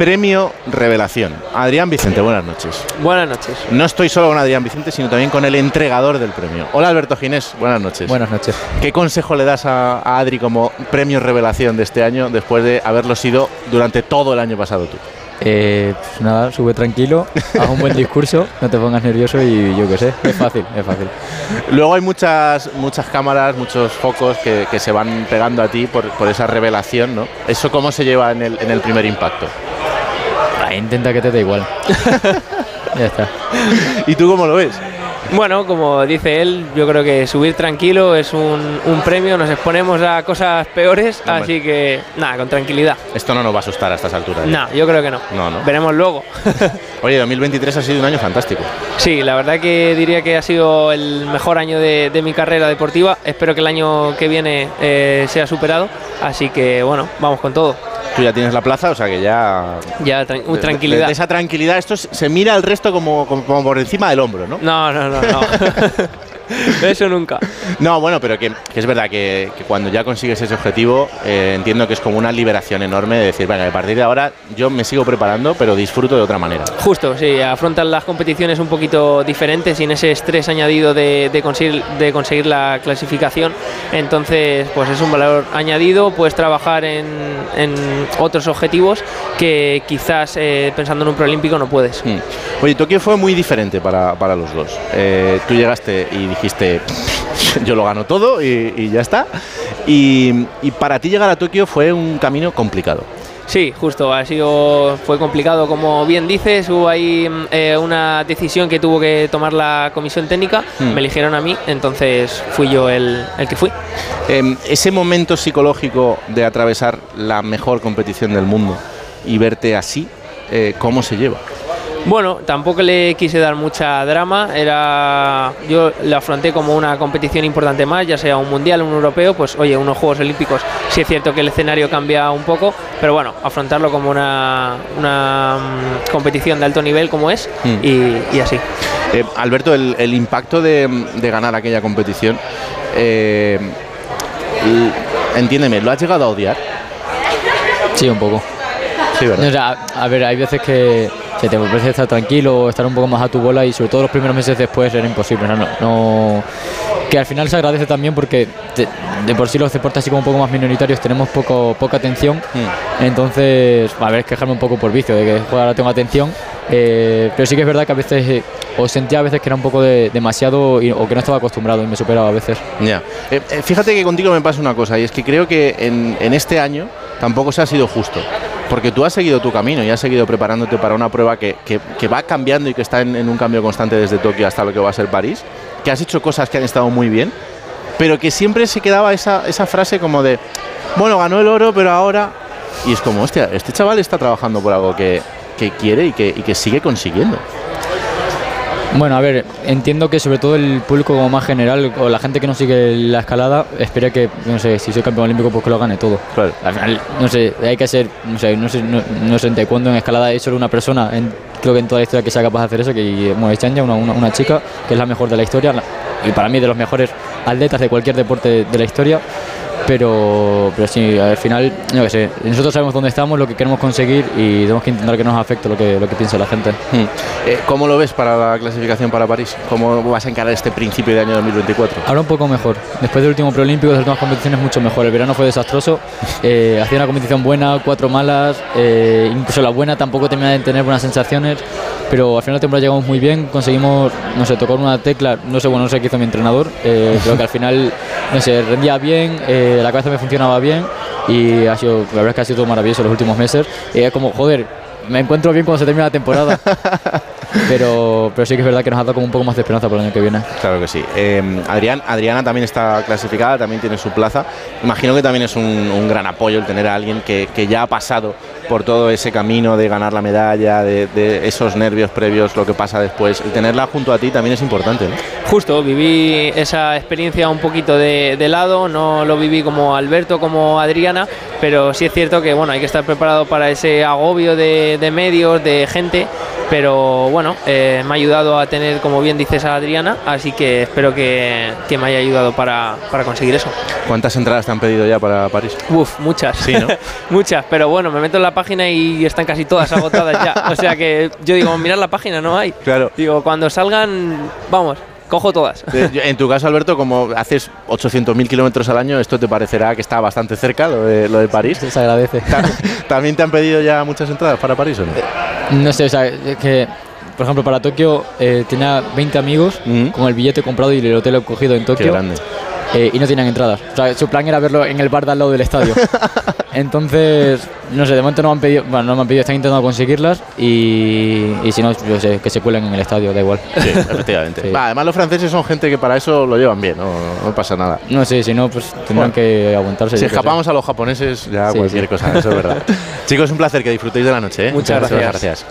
Premio Revelación. Adrián Vicente, buenas noches. Buenas noches. No estoy solo con Adrián Vicente, sino también con el entregador del premio. Hola Alberto Ginés, buenas noches. Buenas noches. ¿Qué consejo le das a, a Adri como Premio Revelación de este año después de haberlo sido durante todo el año pasado tú? Eh, pues nada, sube tranquilo, haz un buen discurso, no te pongas nervioso y yo qué sé, es fácil, es fácil. Luego hay muchas, muchas cámaras, muchos focos que, que se van pegando a ti por, por esa revelación, ¿no? ¿Eso cómo se lleva en el, en el primer impacto? Intenta que te dé igual. ya está. ¿Y tú cómo lo ves? Bueno, como dice él, yo creo que subir tranquilo es un, un premio, nos exponemos a cosas peores, así que nada, con tranquilidad. Esto no nos va a asustar a estas alturas. ¿eh? No, yo creo que no. No, no. Veremos luego. Oye, 2023 ha sido un año fantástico. sí, la verdad que diría que ha sido el mejor año de, de mi carrera deportiva. Espero que el año que viene eh, sea superado. Así que bueno, vamos con todo. Tú ya tienes la plaza, o sea que ya... Ya, uh, tranquilidad. De, esa tranquilidad, esto se se mira al resto como, como, como por encima del hombro, ¿no? No, no, no, no. Eso nunca. No, bueno, pero que, que es verdad que, que cuando ya consigues ese objetivo, eh, entiendo que es como una liberación enorme de decir, venga, a partir de ahora yo me sigo preparando, pero disfruto de otra manera. Justo, sí, afrontan las competiciones un poquito diferentes sin ese estrés añadido de, de conseguir, de conseguir la clasificación. Entonces, pues es un valor añadido, puedes trabajar en, en otros objetivos que quizás eh, pensando en un preolímpico no puedes. Mm. Oye, Tokio fue muy diferente para, para los dos. Eh, tú llegaste y dijiste, yo lo gano todo y, y ya está. Y, y para ti llegar a Tokio fue un camino complicado. Sí, justo, ha sido, fue complicado como bien dices, hubo ahí mm, eh, una decisión que tuvo que tomar la comisión técnica, Hmm. me eligieron a mí, entonces fui yo el, el que fui. Eh, ese momento psicológico de atravesar la mejor competición del mundo y verte así, eh, ¿cómo se lleva? Bueno, tampoco le quise dar mucha drama, era yo lo afronté como una competición importante más, ya sea un mundial, un europeo, pues oye, unos Juegos Olímpicos, sí es cierto que el escenario cambia un poco, pero bueno, afrontarlo como una, una mm, competición de alto nivel como es Mm. y, y así. Eh, Alberto, el, el impacto de, de ganar aquella competición, eh, entiéndeme, ¿lo has llegado a odiar? Sí, un poco. Sí, O sea, a ver, hay veces que, que te parece estar tranquilo, estar un poco más a tu bola y sobre todo los primeros meses después era imposible. No, no, no- que al final se agradece también porque de, de por sí los deportes así como un poco más minoritarios tenemos poco, poca atención. Mm. Entonces, a ver, es quejarme un poco por vicio de que ahora tengo atención. eh, pero sí que es verdad que a veces, eh, o sentía a veces que era un poco de, demasiado y- o que no estaba acostumbrado y me superaba a veces. Ya. Eh, eh, fíjate que contigo me pasa una cosa, y es que creo que en, en este año tampoco se ha sido justo. Porque tú has seguido tu camino y has seguido preparándote para una prueba que, que- va cambiando y que está en, en un cambio constante desde Tokio hasta lo que va a ser París. Que has hecho cosas que han estado muy bien, pero que siempre se quedaba esa, esa frase como de, bueno, ganó el oro, pero ahora. Y es como, hostia, este chaval está trabajando por algo que, que quiere y que, y que sigue consiguiendo. Bueno, a ver, entiendo que sobre todo el público como más general o la gente que no sigue la escalada espera que, no sé, si soy campeón olímpico pues que lo gane todo. Claro. Al final, no sé, hay que ser, no sé, no sé, no, no sé en taekwondo, en escalada hay solo una persona, en- creo que en toda la historia que sea capaz de hacer eso, que bueno, es Chanya, una, una, una chica que es la mejor de la historia la- y para mí de los mejores atletas de cualquier deporte de la historia. Pero, pero sí, al final, no que sé, nosotros sabemos dónde estamos, lo que queremos conseguir y tenemos que intentar que nos afecte lo que, lo que piense la gente. Hmm. Eh, ¿Cómo lo ves para la clasificación para París? ¿Cómo vas a encarar este principio de año 2024? Ahora un poco mejor. Después del último preolímpico, de las últimas competiciones, mucho mejor. El verano fue desastroso. Eh, hacía una competición buena, cuatro malas. eh, incluso la buena tampoco terminaba de tener buenas sensaciones. Pero al final de temporada llegamos muy bien. Conseguimos, no sé, tocar una tecla. No sé, bueno, no sé qué hizo mi entrenador. eh, creo que al final, no sé, rendía bien. eh, la cabeza me funcionaba bien. Y ha sido, la verdad es que ha sido todo maravilloso los últimos meses. Y es como, joder, me encuentro bien cuando se termina la temporada. pero, pero sí que es verdad que nos ha dado como un poco más de esperanza para el año que viene. Claro que sí. Eh, Adrián, Adriana también está clasificada, también tiene su plaza. Imagino que también es un, un gran apoyo el tener a alguien que, que ya ha pasado por todo ese camino de ganar la medalla, de, de esos nervios previos, lo que pasa después. El tenerla junto a ti también es importante. ¿no? Justo, viví esa experiencia un poquito de, de lado, no lo viví como Alberto, como Adriana, pero sí es cierto que bueno, hay que estar preparado para ese agobio de, de medios, de gente Pero bueno, eh, me ha ayudado a tener, como bien dices, a Adriana, así que espero que, que me haya ayudado para, para conseguir eso. ¿Cuántas entradas te han pedido ya para París? Uf, muchas. Sí, ¿no? muchas, pero bueno, me meto en la página y están casi todas agotadas ya. O sea que yo digo, mirar la página, no hay. Claro. Digo, cuando salgan, vamos, cojo todas. Eh, En tu caso, Alberto, como haces 800.000 kilómetros al año, esto te parecerá que está bastante cerca, lo de, lo de París. Se agradece. Ta- ¿También te han pedido ya muchas entradas para París o no? No sé, o sea, es que, por ejemplo, para Tokio eh, tenía 20 amigos Ujú. con el billete comprado y el hotel cogido en Qué Tokio. grande. eh, y no tenían entradas. O sea, su plan era verlo en el bar de al lado del estadio. Entonces, no sé, de momento no me han pedido, bueno, no me han pedido, están intentando conseguirlas y, y si no, yo sé, que se cuelen en el estadio, da igual. Sí, efectivamente. Sí. Además, los franceses son gente que para eso lo llevan bien, no, no pasa nada. No sé, si no, pues tendrán Bueno. que aguantarse. Si escapamos a los japoneses, ya Sí, cualquier sí. cosa, eso es verdad. Chicos, un placer que disfrutéis de la noche. ¿eh? Muchas gracias.